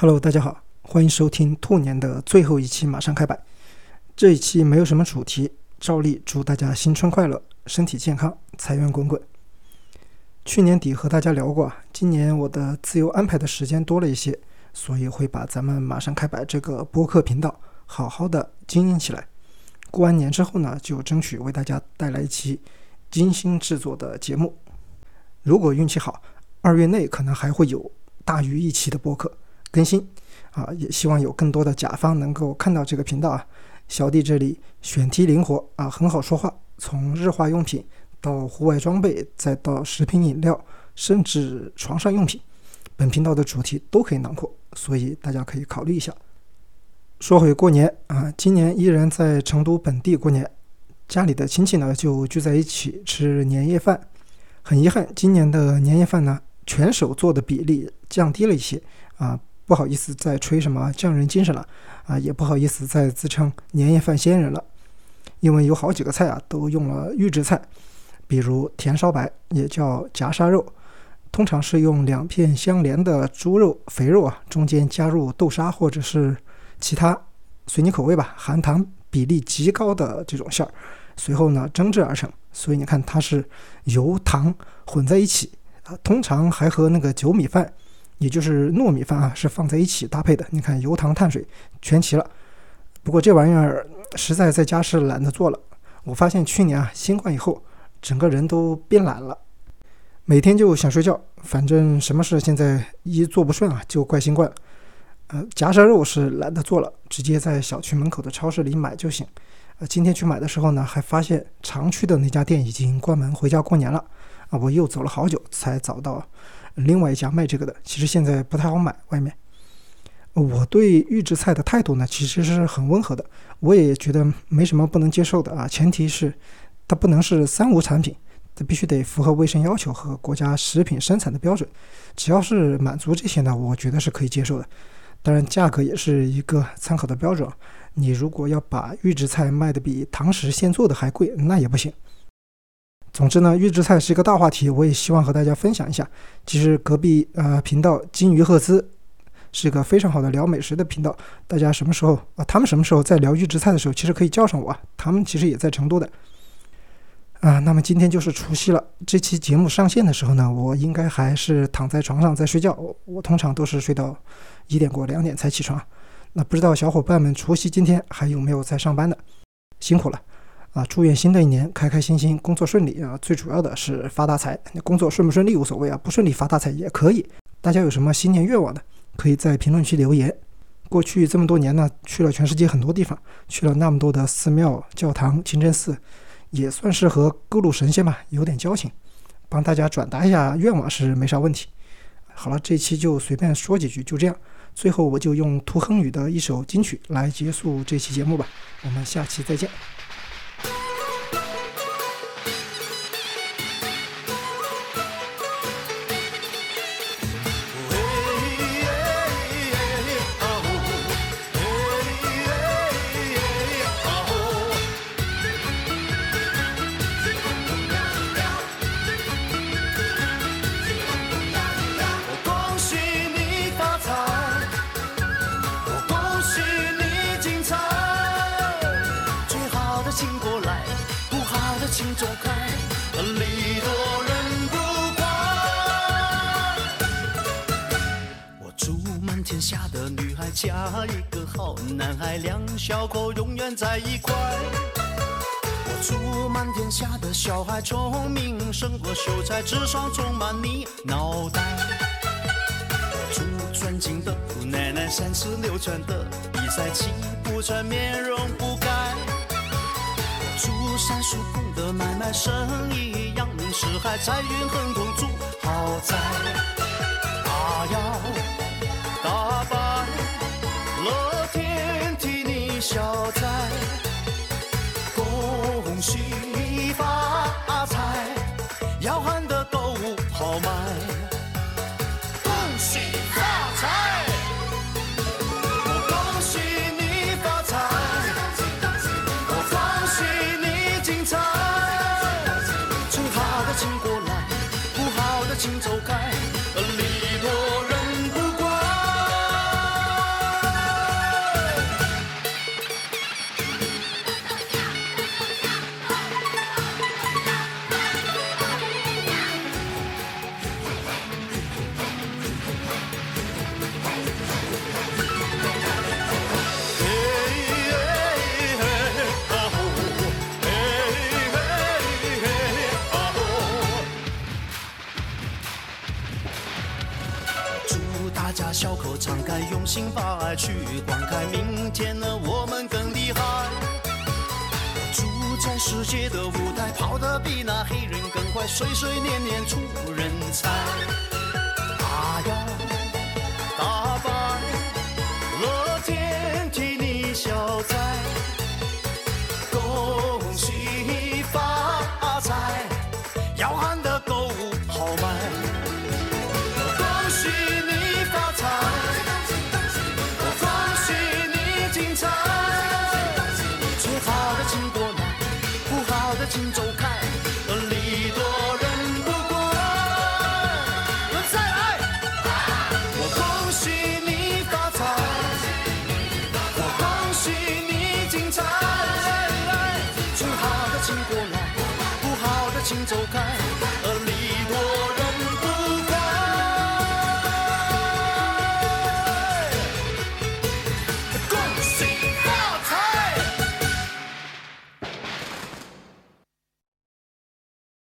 Hello，大家好，欢迎收听兔年的最后一期，马上开摆。这一期没有什么主题，照例祝大家新春快乐，身体健康，财源滚滚。去年底和大家聊过啊，今年我的自由安排的时间多了一些，所以会把咱们马上开摆这个播客频道好好的经营起来。过完年之后呢，就争取为大家带来一期精心制作的节目。如果运气好，二月内可能还会有大于一期的播客。更新啊，也希望有更多的甲方能够看到这个频道啊。小弟这里选题灵活啊，很好说话。从日化用品到户外装备，再到食品饮料，甚至床上用品，本频道的主题都可以囊括，所以大家可以考虑一下。说回过年啊，今年依然在成都本地过年，家里的亲戚呢就聚在一起吃年夜饭。很遗憾，今年的年夜饭呢，全手做的比例降低了一些啊。不好意思再吹什么匠人精神了啊，也不好意思再自称年夜饭仙人了，因为有好几个菜啊都用了预制菜，比如甜烧白也叫夹沙肉，通常是用两片相连的猪肉肥肉啊，中间加入豆沙或者是其他随你口味吧，含糖比例极高的这种馅儿，随后呢蒸制而成，所以你看它是油糖混在一起啊，通常还和那个酒米饭。也就是糯米饭啊，是放在一起搭配的。你看油糖碳水全齐了。不过这玩意儿实在在家是懒得做了。我发现去年啊新冠以后，整个人都变懒了，每天就想睡觉。反正什么事现在一做不顺啊，就怪新冠。呃，夹沙肉是懒得做了，直接在小区门口的超市里买就行。呃，今天去买的时候呢，还发现常去的那家店已经关门回家过年了。啊，我又走了好久才找到。另外一家卖这个的，其实现在不太好买。外面，我对预制菜的态度呢，其实是很温和的。我也觉得没什么不能接受的啊，前提是它不能是三无产品，它必须得符合卫生要求和国家食品生产的标准。只要是满足这些呢，我觉得是可以接受的。当然，价格也是一个参考的标准。你如果要把预制菜卖的比堂食现做的还贵，那也不行。总之呢，预制菜是一个大话题，我也希望和大家分享一下。其实隔壁呃频道金鱼赫兹是一个非常好的聊美食的频道，大家什么时候啊？他们什么时候在聊预制菜的时候，其实可以叫上我啊。他们其实也在成都的啊。那么今天就是除夕了，这期节目上线的时候呢，我应该还是躺在床上在睡觉。我通常都是睡到一点过两点才起床。那不知道小伙伴们除夕今天还有没有在上班的？辛苦了。啊，祝愿新的一年开开心心，工作顺利啊！最主要的是发大财。工作顺不顺利无所谓啊，不顺利发大财也可以。大家有什么新年愿望的，可以在评论区留言。过去这么多年呢，去了全世界很多地方，去了那么多的寺庙、教堂、清真寺，也算是和各路神仙吧有点交情。帮大家转达一下愿望是没啥问题。好了，这期就随便说几句，就这样。最后我就用涂亨宇的一首金曲来结束这期节目吧。我们下期再见。天下的女孩嫁一个好男孩，两小口永远在一块。我祝满天下的小孩聪明胜过秀才，智商充满你脑袋。祝尊敬的姑奶奶三十六转的比赛气不喘，面容不改。祝三叔公的买卖生意扬名四海，财运亨通住豪宅。啊呀！消灾大家笑口常开，用心把爱去灌溉，明天的我们更厉害。我住在世界的舞台，跑得比那黑人更快，岁岁年年出人才。大摇，大摆，乐天替你消灾，